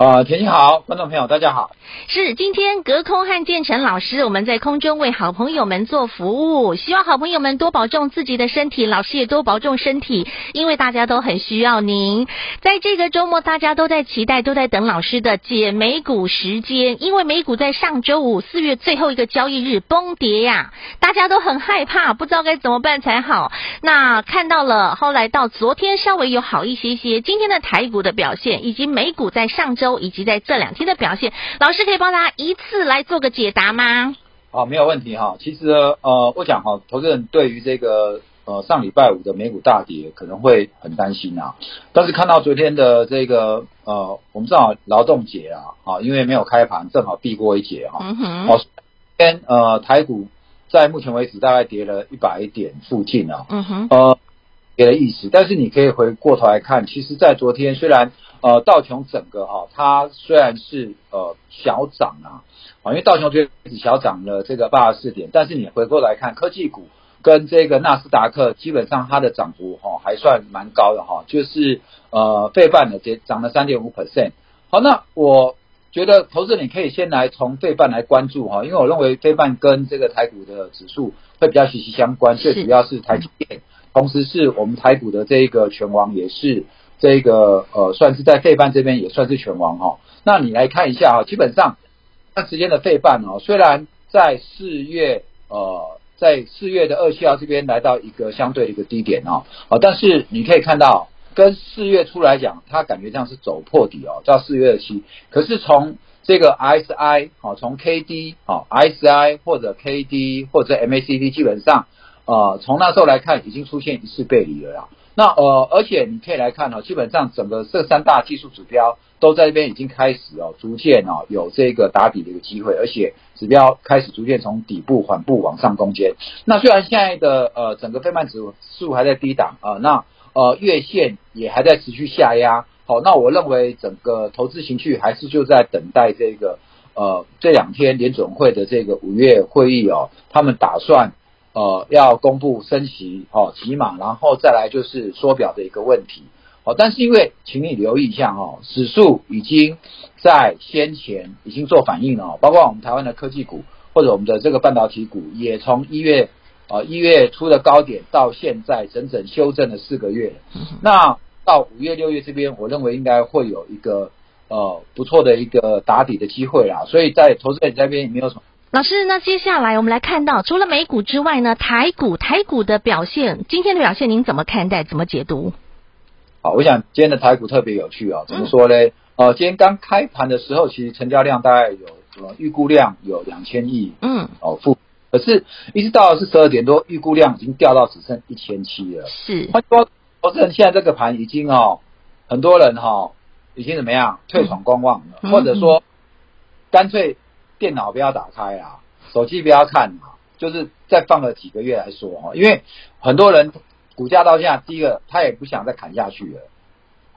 啊，田心好，观众朋友大家好。是今天隔空和建成老师，我们在空中为好朋友们做服务，希望好朋友们多保重自己的身体，老师也多保重身体，因为大家都很需要您。在这个周末，大家都在期待，都在等老师的解美股时间，因为美股在上周五四月最后一个交易日崩跌呀，大家都很害怕，不知道该怎么办才好。那看到了，后来到昨天稍微有好一些些，今天的台股的表现，以及美股在上周。以及在这两天的表现，老师可以帮大家一次来做个解答吗？好，没有问题哈。其实呃，我讲哈，投资人对于这个呃上礼拜五的美股大跌可能会很担心啊。但是看到昨天的这个呃，我们正好劳动节啊，啊，因为没有开盘，正好避过一劫哈。嗯哼。好，天呃台股在目前为止大概跌了一百点附近啊。嗯哼。呃，跌了意思，但是你可以回过头来看，其实，在昨天虽然。呃，道琼整个哈，它虽然是呃小涨啊，啊，因为道琼只小涨了这个八十四点，但是你回过来看科技股跟这个纳斯达克，基本上它的涨幅哈还算蛮高的哈，就是呃费半的跌涨了三点五 percent。好，那我觉得投资人你可以先来从费半来关注哈，因为我认为费半跟这个台股的指数会比较息息相关，最主要是台积电，同时是我们台股的这个拳王也是。这个呃，算是在费半这边也算是拳王哈。那你来看一下哈，基本上那时间的费半哦，虽然在四月呃，在四月的二七号这边来到一个相对的一个低点啊，啊，但是你可以看到跟四月初来讲，它感觉像是走破底哦，到四月二七。可是从这个 SI 好，从 KD 好 RSI 或者 KD 或者 MACD，基本上呃，从那时候来看，已经出现一次背离了啦。那呃，而且你可以来看哦，基本上整个这三大技术指标都在这边已经开始哦，逐渐哦有这个打底的一个机会，而且指标开始逐渐从底部缓步往上攻坚。那虽然现在的呃整个费半指数还在低档啊，那呃月线也还在持续下压。好，那我认为整个投资情绪还是就在等待这个呃这两天联准会的这个五月会议哦，他们打算。呃，要公布升息哦，起码，然后再来就是缩表的一个问题哦。但是因为，请你留意一下哦，指数已经在先前已经做反应了，包括我们台湾的科技股或者我们的这个半导体股，也从一月呃一月初的高点到现在整整修正了四个月。那到五月六月这边，我认为应该会有一个呃不错的一个打底的机会啊。所以在投资人这边也没有什么。老师，那接下来我们来看到，除了美股之外呢，台股台股的表现，今天的表现您怎么看待？怎么解读？好，我想今天的台股特别有趣啊，怎么说呢？嗯、呃，今天刚开盘的时候，其实成交量大概有呃预估量有两千亿，嗯，哦，负，可是一直到是十二点多，预估量已经掉到只剩一千七了。是，换说投资人现在这个盘已经哦，很多人哈、哦、已经怎么样退场观望了，嗯、或者说干脆。电脑不要打开啊，手机不要看啊，就是再放个几个月来说哈，因为很多人股价到现在，第一个他也不想再砍下去了，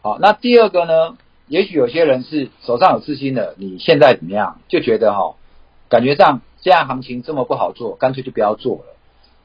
好，那第二个呢，也许有些人是手上有资金的，你现在怎么样就觉得哈，感觉上现在行情这么不好做，干脆就不要做了，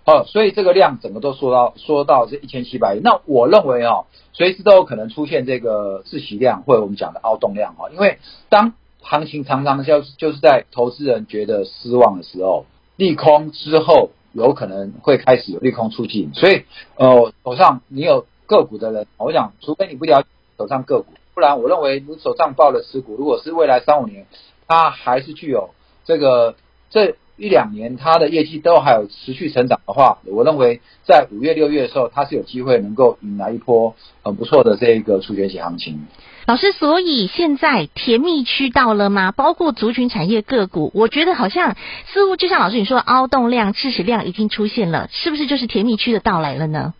好，所以这个量整个都说到说到这一千七百亿，那我认为哦，随时都有可能出现这个窒息量或者我们讲的凹洞量哈，因为当行情常常就就是在投资人觉得失望的时候，利空之后有可能会开始有利空出尽，所以呃手上你有个股的人，我想除非你不了解手上个股，不然我认为你手上抱的持股，如果是未来三五年它还是具有这个这一两年它的业绩都还有持续成长的话，我认为在五月六月的时候，它是有机会能够迎来一波很不错的这一个除权息行情。老师，所以现在甜蜜区到了吗？包括族群产业个股，我觉得好像似乎就像老师你说，凹洞量、窒息量已经出现了，是不是就是甜蜜区的到来了呢？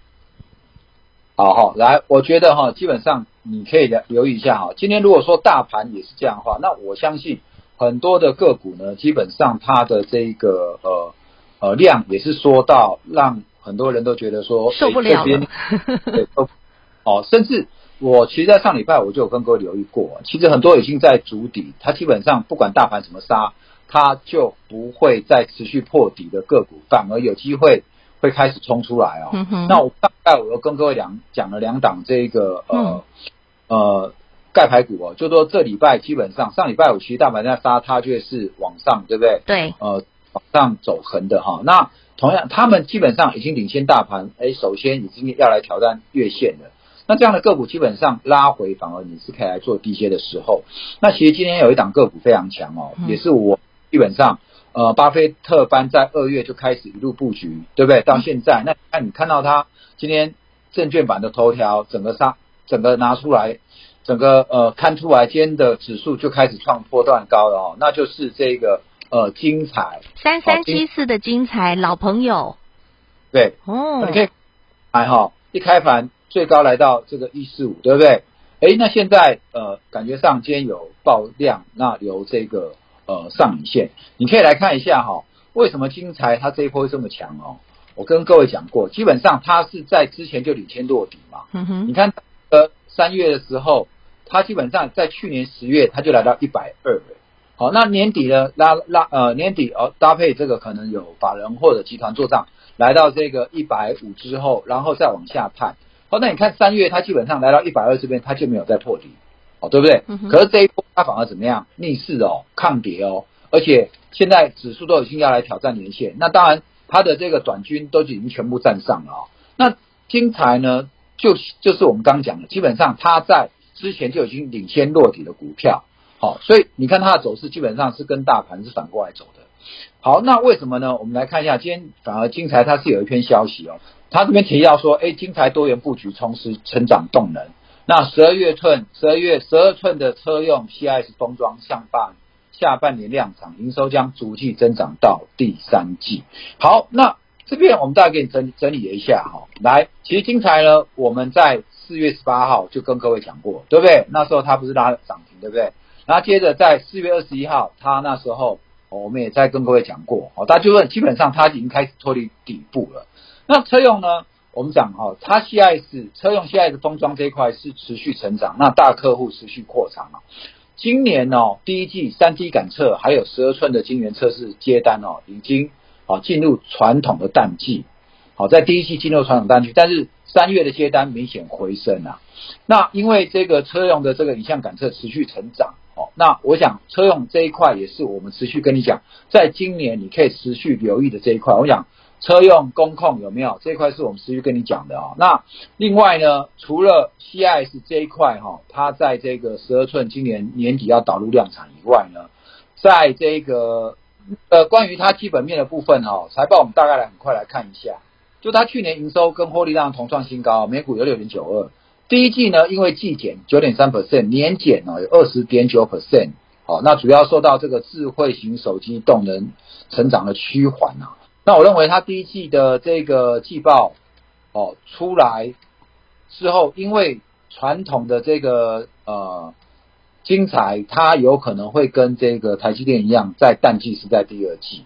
好好来，我觉得哈，基本上你可以留留意一下哈。今天如果说大盘也是这样的话，那我相信很多的个股呢，基本上它的这个呃呃量也是说到让。很多人都觉得说受不了了。哦，甚至我其实，在上礼拜我就有跟各位留意过，其实很多已经在筑底，它基本上不管大盘怎么杀，它就不会再持续破底的个股，反而有机会会开始冲出来哦。嗯、那我大概我又跟各位讲讲了两档这个呃、嗯、呃盖牌股哦，就说这礼拜基本上上礼拜五其实大盘在杀，它就是往上，对不对？对。呃，往上走横的哈。那同样，他们基本上已经领先大盘，哎，首先已经要来挑战月线了。那这样的个股基本上拉回，反而你是可以来做低接的时候。那其实今天有一档个股非常强哦，也是我基本上呃巴菲特班在二月就开始一路布局，对不对？到现在，那那你看到他今天证券版的头条，整个杀，整个拿出来，整个呃看出来，今天的指数就开始创波段高了哦，那就是这个。呃，精彩三三七四的精彩老朋友，对哦，你可以还好，一开盘最高来到这个一四五，对不对？哎，那现在呃，感觉上今天有爆量，那留这个呃上影线，你可以来看一下哈，为什么精彩它这一波会这么强哦？我跟各位讲过，基本上它是在之前就领先落底嘛。嗯哼，你看呃三月的时候，它基本上在去年十月它就来到一百二。好，那年底呢？拉拉呃，年底哦，搭配这个可能有法人或者集团做账，来到这个一百五之后，然后再往下探。好，那你看三月它基本上来到一百二这边，它就没有再破底，哦，对不对？嗯、可是这一波它反而怎么样？逆势哦，抗跌哦，而且现在指数都已经要来挑战年线。那当然，它的这个短均都已经全部站上了哦。那精材呢，就就是我们刚刚讲的，基本上它在之前就已经领先落底的股票。好，所以你看它的走势基本上是跟大盘是反过来走的。好，那为什么呢？我们来看一下，今天反而精材它是有一篇消息哦，它这边提到说，哎，精材多元布局，重拾成长动能。那十二月寸，十二月十二寸的车用 CIS 封装上半下半年量产，营收将逐季增长到第三季。好，那这边我们大概给你整整理一下哈。来，其实精材呢，我们在四月十八号就跟各位讲过，对不对？那时候它不是拉涨停，对不对？然后接着在四月二十一号，他那时候我们也在跟各位讲过，哦，大家就问，基本上它已经开始脱离底部了。那车用呢？我们讲哈，它 CIS 车用 CIS 封装这一块是持续成长，那大客户持续扩张啊。今年哦，第一季三 D 感测还有十二寸的晶圆测试接单哦，已经啊进入传统的淡季。好，在第一季进入传统淡季，但是三月的接单明显回升啊。那因为这个车用的这个影像感测持续成长。哦那我想车用这一块也是我们持续跟你讲，在今年你可以持续留意的这一块。我想车用工控有没有这一块是我们持续跟你讲的啊。那另外呢，除了 CIS 这一块哈，它在这个十二寸今年年底要导入量产以外呢，在这个呃关于它基本面的部分哈，财报我们大概来很快来看一下，就它去年营收跟获利量同创新高，每股有六点九二。第一季呢，因为季减九点三 percent，年减呢有二十点九 percent，好，那主要受到这个智慧型手机动能成长的趋缓啊。那我认为它第一季的这个季报哦出来之后，因为传统的这个呃精彩，它有可能会跟这个台积电一样，在淡季是在第二季。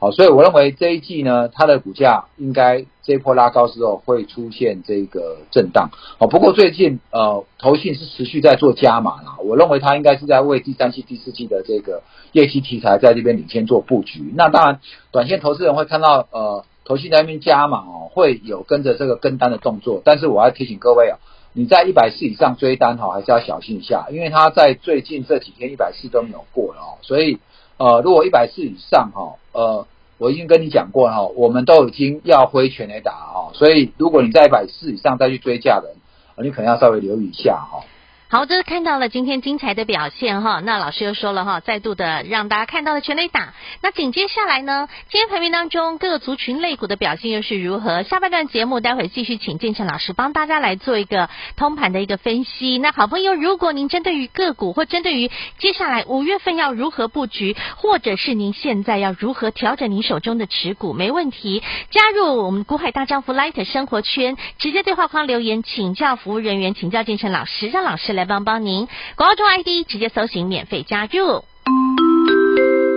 好，所以我认为这一季呢，它的股价应该这一波拉高之后会出现这个震荡。哦，不过最近呃，投信是持续在做加码啦。我认为它应该是在为第三季、第四季的这个业绩题材在这边领先做布局。那当然，短线投资人会看到呃，投信在那边加码哦，会有跟着这个跟单的动作。但是我要提醒各位啊，你在一百四以上追单哈，还是要小心一下，因为它在最近这几天一百四都没有过了哦，所以。呃，如果一百四以上哈，呃，我已经跟你讲过哈，我们都已经要挥拳来打哈，所以如果你在一百四以上再去追价的，你可能要稍微留意一下哈。好，这是看到了今天精彩的表现哈。那老师又说了哈，再度的让大家看到了全垒打。那紧接下来呢，今天盘面当中各个族群类股的表现又是如何？下半段节目待会继续请建成老师帮大家来做一个通盘的一个分析。那好朋友，如果您针对于个股或针对于接下来五月份要如何布局，或者是您现在要如何调整您手中的持股，没问题，加入我们股海大丈夫 Light 生活圈，直接对话框留言请教服务人员，请教建成老师，让老师。来帮帮您，广告中 ID 直接搜寻免费加入。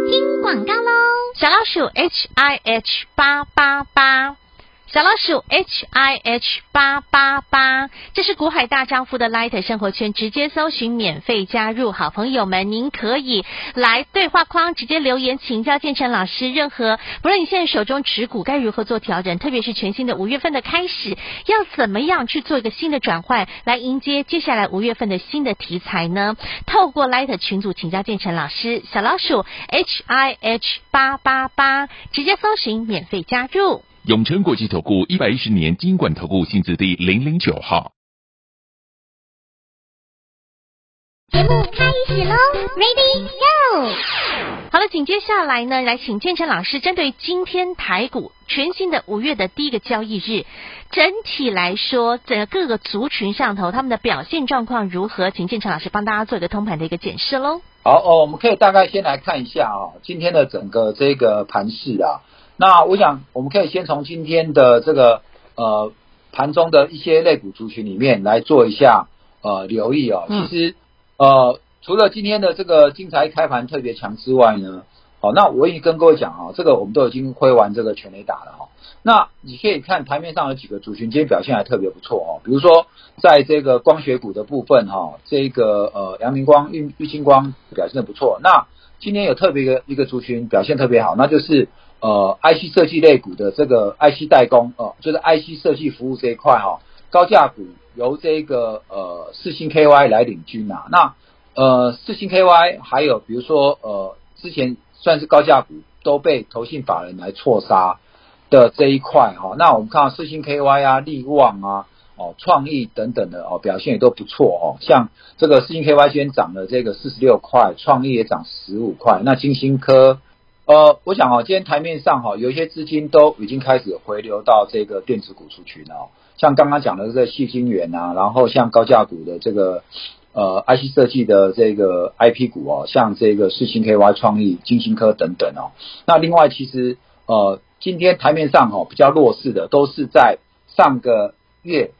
听广告喽，小老鼠 H I H 八八八。小老鼠 H I H 八八八，这是股海大丈夫的 Light 生活圈，直接搜寻免费加入。好朋友们，您可以来对话框直接留言请教建成老师。任何不论你现在手中持股该如何做调整，特别是全新的五月份的开始，要怎么样去做一个新的转换，来迎接接下来五月份的新的题材呢？透过 Light 群组请教建成老师，小老鼠 H I H 八八八，直接搜寻免费加入。永诚国际投顾一百一十年金管投顾新字第零零九号。节目开始喽，Ready Go！好了，紧接下来呢，来请建成老师针对今天台股全新的五月的第一个交易日，整体来说，整个各个族群上头他们的表现状况如何？请建成老师帮大家做一个通盘的一个检视喽。好哦，我们可以大概先来看一下啊，今天的整个这个盘势啊。那我想，我们可以先从今天的这个呃盘中的一些类股族群里面来做一下呃留意哦。其实呃除了今天的这个精彩开盘特别强之外呢，好，那我已经跟各位讲啊，这个我们都已经挥完这个全雷打了哈。那你可以看台面上有几个族群今天表现还特别不错哦，比如说在这个光学股的部分哈，这个呃阳明光、玉玉晶光表现的不错。那今天有特别一个一个族群表现特别好，那就是。呃，IC 设计类股的这个 IC 代工，哦、呃，就是 IC 设计服务这一块哈，高价股由这个呃四星 KY 来领军啊。那呃四星 KY 还有比如说呃之前算是高价股都被投信法人来错杀的这一块哈。那我们看到四星 KY 啊、力旺啊、哦创意等等的哦表现也都不错哦。像这个四星 KY 今天涨了这个四十六块，创意也涨十五块，那金星科。呃，我想啊，今天台面上哈，有一些资金都已经开始回流到这个电子股族群了，像刚刚讲的这个矽晶圆啊，然后像高价股的这个呃 IC 设计的这个 IP 股哦，像这个世芯 KY 创意、晶心科等等哦。那另外其实呃，今天台面上哈比较弱势的，都是在上个月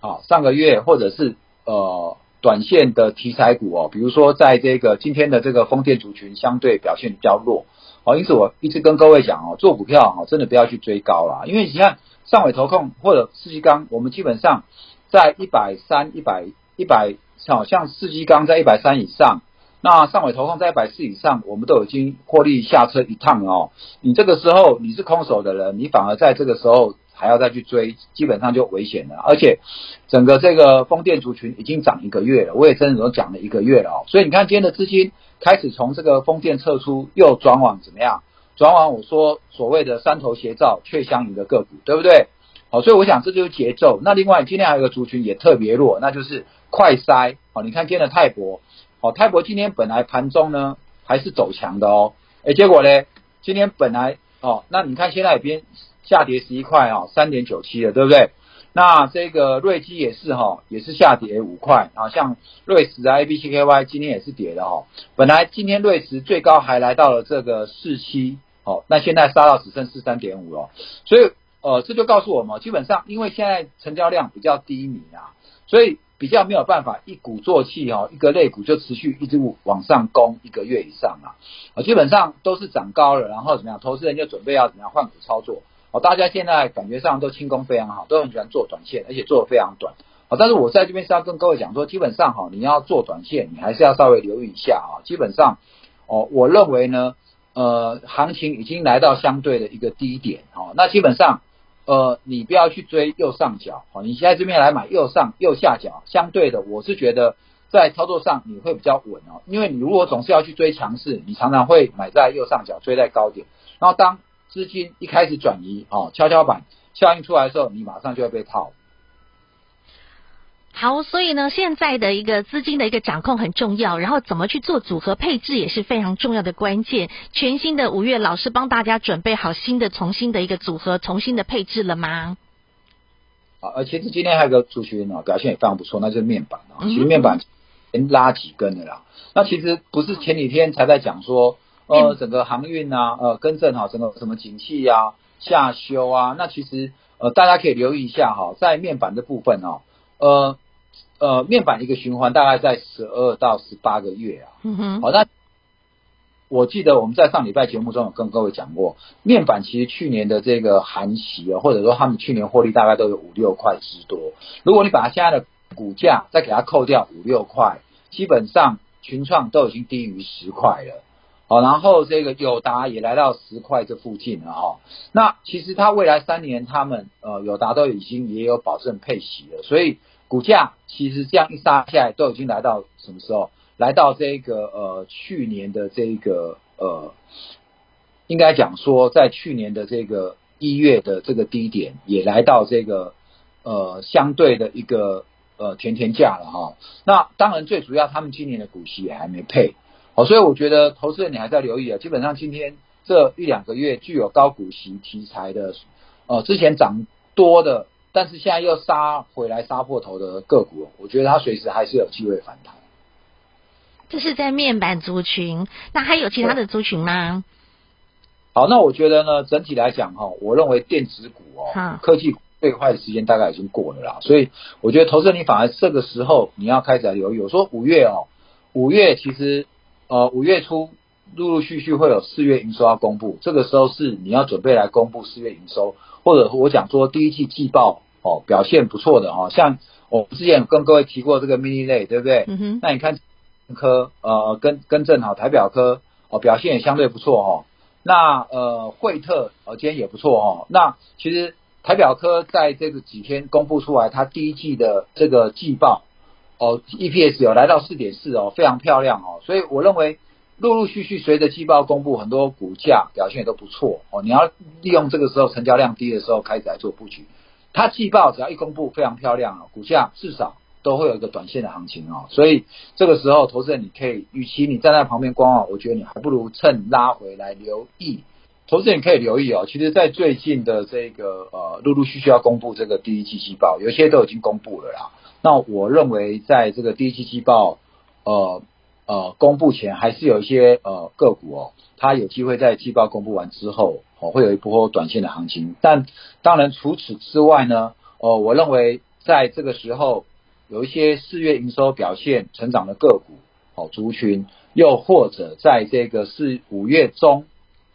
啊，上个月或者是呃短线的题材股哦，比如说在这个今天的这个风电族群相对表现比较弱。好，因此我一直跟各位讲哦，做股票哈，真的不要去追高了，因为你看上尾投控或者四季钢，我们基本上在一百三、一百、一百，好像四季钢在一百三以上，那上尾投控在一百四以上，我们都已经获利下车一趟哦。你这个时候你是空手的人，你反而在这个时候还要再去追，基本上就危险了。而且整个这个风电族群已经涨一个月了，我也真的都讲了一个月了哦。所以你看今天的资金。开始从这个风电撤出，又转往怎么样？转往我说所谓的山头斜照却相迎的个股，对不对？好，所以我想这就是节奏。那另外今天还有一个族群也特别弱，那就是快筛。好，你看今天的泰博，好，泰博今天本来盘中呢还是走强的哦，诶，结果呢今天本来哦，那你看现在已经下跌十一块啊，三点九七了，对不对？那这个瑞基也是哈，也是下跌五块啊，像瑞士啊、ABCKY 今天也是跌的哈。本来今天瑞士最高还来到了这个四七，好，那现在杀到只剩四三点五了。所以呃，这就告诉我们，基本上因为现在成交量比较低迷啊，所以比较没有办法一鼓作气哈，一个类股就持续一直往上攻一个月以上啊，啊，基本上都是涨高了，然后怎么样，投资人就准备要怎么样换股操作。哦，大家现在感觉上都轻功非常好，都很喜欢做短线，而且做得非常短。好，但是我在这边是要跟各位讲说，基本上哈，你要做短线，你还是要稍微留意一下啊。基本上，哦，我认为呢，呃，行情已经来到相对的一个低点，哈，那基本上，呃，你不要去追右上角，好，你现在这边来买右上右下角，相对的，我是觉得在操作上你会比较稳哦，因为你如果总是要去追强势，你常常会买在右上角，追在高点，然后当资金一开始转移，哦，跷跷板效应出来的时候，你马上就会被套。好，所以呢，现在的一个资金的一个掌控很重要，然后怎么去做组合配置也是非常重要的关键。全新的五月，老师帮大家准备好新的、重新的一个组合、重新的配置了吗？啊，而其实今天还有个族群呢，表现也非常不错，那就是面板啊。其实面板连拉几根的啦。那其实不是前几天才在讲说。呃，整个航运啊，呃，更正哈，整个什么景气啊，下修啊，那其实呃，大家可以留意一下哈，在面板的部分哦，呃呃，面板一个循环大概在十二到十八个月啊，嗯哼，好，那我记得我们在上礼拜节目中有跟各位讲过，面板其实去年的这个含息啊，或者说他们去年获利大概都有五六块之多。如果你把它现在的股价再给它扣掉五六块，基本上群创都已经低于十块了。好，然后这个友达也来到十块这附近了哈。那其实它未来三年他们呃友达都已经也有保证配息了，所以股价其实这样一杀下来都已经来到什么时候？来到这个呃去年的这个呃，应该讲说在去年的这个一月的这个低点，也来到这个呃相对的一个呃甜甜价了哈。那当然最主要，他们今年的股息也还没配，好，所以我觉得投资人你还在留意啊。基本上今天这一两个月具有高股息题材的，呃之前涨多的，但是现在又杀回来杀破头的个股，我觉得它随时还是有机会反弹。这是在面板族群，那还有其他的族群吗？好，那我觉得呢，整体来讲哈，我认为电子股哦，科技股最坏的时间大概已经过了啦，所以我觉得投资你反而这个时候你要开始来留意。我说五月哦，五月其实呃五月初陆陆续续会有四月营收要公布，这个时候是你要准备来公布四月营收，或者我讲说第一季季报哦表现不错的哦，像我之前跟各位提过这个 mini 类，对不对？嗯哼。那你看。科呃跟跟正好台表科哦表现也相对不错哦，那呃惠特呃今天也不错哦，那其实台表科在这个几天公布出来，它第一季的这个季报哦 EPS 有来到四点四哦，非常漂亮哦，所以我认为陆陆续续随着季报公布，很多股价表现也都不错哦，你要利用这个时候成交量低的时候开始来做布局，它季报只要一公布非常漂亮哦，股价至少。都会有一个短线的行情哦，所以这个时候，投资人你可以，与其你站在旁边观望，我觉得你还不如趁拉回来留意。投资人可以留意哦，其实，在最近的这个呃，陆陆续续要公布这个第一季季报，有些都已经公布了啦。那我认为，在这个第一季季报呃呃公布前，还是有一些呃个股哦，它有机会在季报公布完之后哦，会有一波短线的行情。但当然除此之外呢，呃，我认为在这个时候。有一些四月营收表现成长的个股，哦，族群，又或者在这个四五月中，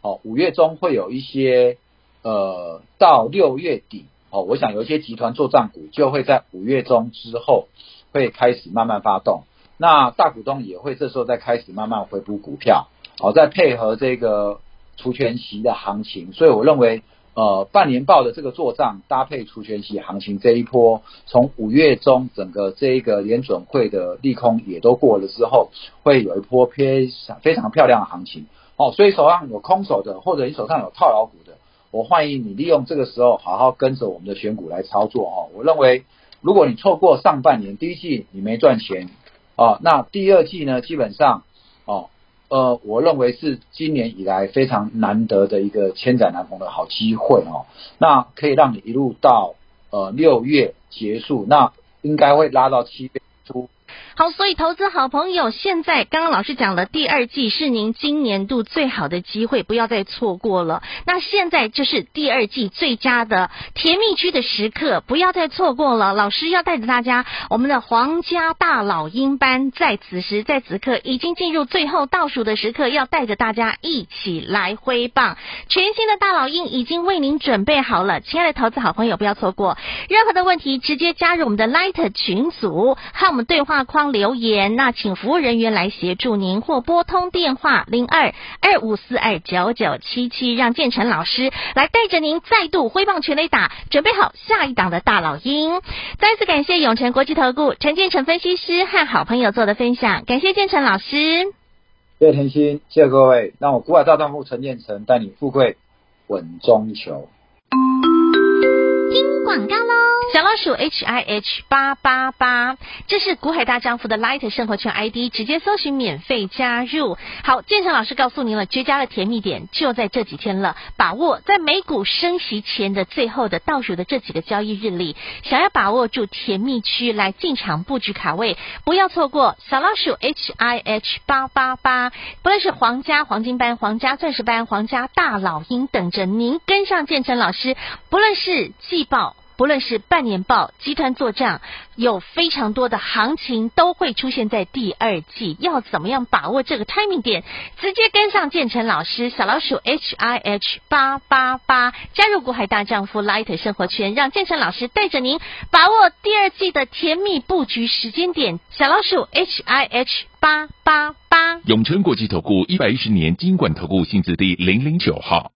哦，五月中会有一些，呃，到六月底，哦，我想有一些集团做账股就会在五月中之后会开始慢慢发动，那大股东也会这时候再开始慢慢回补股票，好，再配合这个除权息的行情，所以我认为。呃，半年报的这个做账搭配除权息行情这一波，从五月中整个这一个联准会的利空也都过了之后，会有一波非常非常漂亮的行情哦。所以手上有空手的，或者你手上有套牢股的，我欢迎你利用这个时候好好跟着我们的选股来操作哦。我认为，如果你错过上半年第一季你没赚钱哦，那第二季呢，基本上哦。呃，我认为是今年以来非常难得的一个千载难逢的好机会哦。那可以让你一路到呃六月结束，那应该会拉到七月初。好，所以投资好朋友，现在刚刚老师讲了，第二季是您今年度最好的机会，不要再错过了。那现在就是第二季最佳的甜蜜区的时刻，不要再错过了。老师要带着大家，我们的皇家大老鹰班在此时在此刻已经进入最后倒数的时刻，要带着大家一起来挥棒。全新的大老鹰已经为您准备好了，亲爱的投资好朋友，不要错过。任何的问题，直接加入我们的 Light 群组，和我们对话框。留言，那请服务人员来协助您，或拨通电话零二二五四二九九七七，让建成老师来带着您再度挥棒全垒打，准备好下一档的大老鹰。再次感谢永诚国际投顾陈建成分析师和好朋友做的分享，感谢建成老师。谢谢甜心，谢谢各位，让我古海大丈夫陈建成带你富贵稳中求。广告喽。小老鼠 H I H 八八八，这是股海大丈夫的 Light 生活圈 ID，直接搜寻免费加入。好，建成老师告诉您了，绝佳的甜蜜点就在这几天了，把握在美股升息前的最后的倒数的这几个交易日里，想要把握住甜蜜区来进场布局卡位，不要错过小老鼠 H I H 八八八，不论是皇家黄金班、皇家钻石班、皇家大老鹰，等着您跟上建成老师，不论是季报。不论是半年报、集团做账，有非常多的行情都会出现在第二季。要怎么样把握这个 timing 点？直接跟上建成老师，小老鼠 H I H 八八八，加入股海大丈夫 Light 生活圈，让建成老师带着您把握第二季的甜蜜布局时间点。小老鼠 H I H 八八八，永诚国际投顾一百一十年金管投顾新字第零零九号。